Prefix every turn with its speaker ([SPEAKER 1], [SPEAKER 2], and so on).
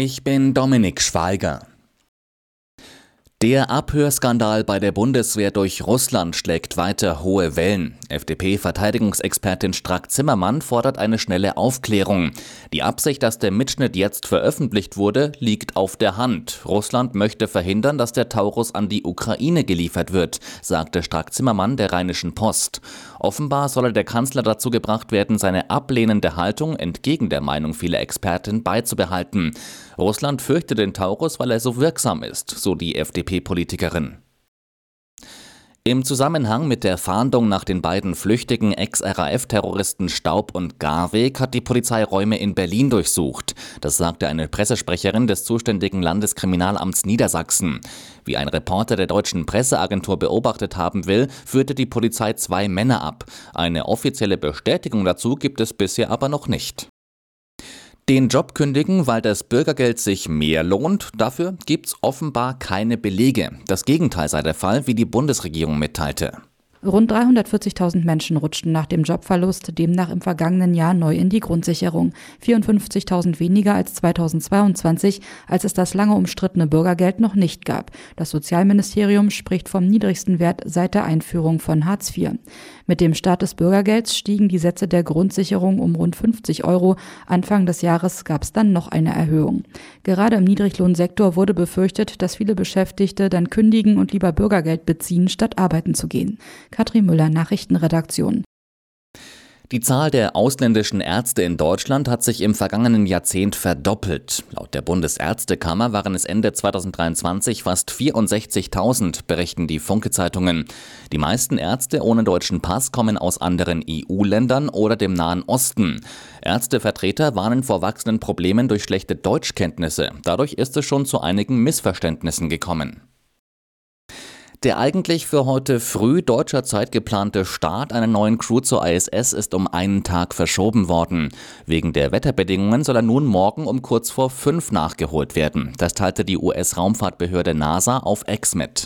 [SPEAKER 1] Ich bin Dominik Schweiger. Der Abhörskandal bei der Bundeswehr durch Russland schlägt weiter hohe Wellen. FDP-Verteidigungsexpertin Strack-Zimmermann fordert eine schnelle Aufklärung. Die Absicht, dass der Mitschnitt jetzt veröffentlicht wurde, liegt auf der Hand. Russland möchte verhindern, dass der Taurus an die Ukraine geliefert wird, sagte Strack-Zimmermann der Rheinischen Post. Offenbar solle der Kanzler dazu gebracht werden, seine ablehnende Haltung entgegen der Meinung vieler Experten beizubehalten. Russland fürchte den Taurus, weil er so wirksam ist, so die FDP-Politikerin. Im Zusammenhang mit der Fahndung nach den beiden flüchtigen Ex-RAF-Terroristen Staub und Garweg hat die Polizei Räume in Berlin durchsucht. Das sagte eine Pressesprecherin des zuständigen Landeskriminalamts Niedersachsen. Wie ein Reporter der deutschen Presseagentur beobachtet haben will, führte die Polizei zwei Männer ab. Eine offizielle Bestätigung dazu gibt es bisher aber noch nicht. Den Job kündigen, weil das Bürgergeld sich mehr lohnt, dafür gibt's offenbar keine Belege. Das Gegenteil sei der Fall, wie die Bundesregierung mitteilte.
[SPEAKER 2] Rund 340.000 Menschen rutschten nach dem Jobverlust demnach im vergangenen Jahr neu in die Grundsicherung. 54.000 weniger als 2022, als es das lange umstrittene Bürgergeld noch nicht gab. Das Sozialministerium spricht vom niedrigsten Wert seit der Einführung von Hartz IV. Mit dem Start des Bürgergelds stiegen die Sätze der Grundsicherung um rund 50 Euro. Anfang des Jahres gab es dann noch eine Erhöhung. Gerade im Niedriglohnsektor wurde befürchtet, dass viele Beschäftigte dann kündigen und lieber Bürgergeld beziehen, statt arbeiten zu gehen. Katrin Müller, Nachrichtenredaktion.
[SPEAKER 1] Die Zahl der ausländischen Ärzte in Deutschland hat sich im vergangenen Jahrzehnt verdoppelt. Laut der Bundesärztekammer waren es Ende 2023 fast 64.000, berichten die Funke-Zeitungen. Die meisten Ärzte ohne deutschen Pass kommen aus anderen EU-Ländern oder dem Nahen Osten. Ärztevertreter warnen vor wachsenden Problemen durch schlechte Deutschkenntnisse. Dadurch ist es schon zu einigen Missverständnissen gekommen. Der eigentlich für heute früh deutscher Zeit geplante Start einer neuen Crew zur ISS ist um einen Tag verschoben worden. Wegen der Wetterbedingungen soll er nun morgen um kurz vor fünf nachgeholt werden. Das teilte die US-Raumfahrtbehörde NASA auf X mit.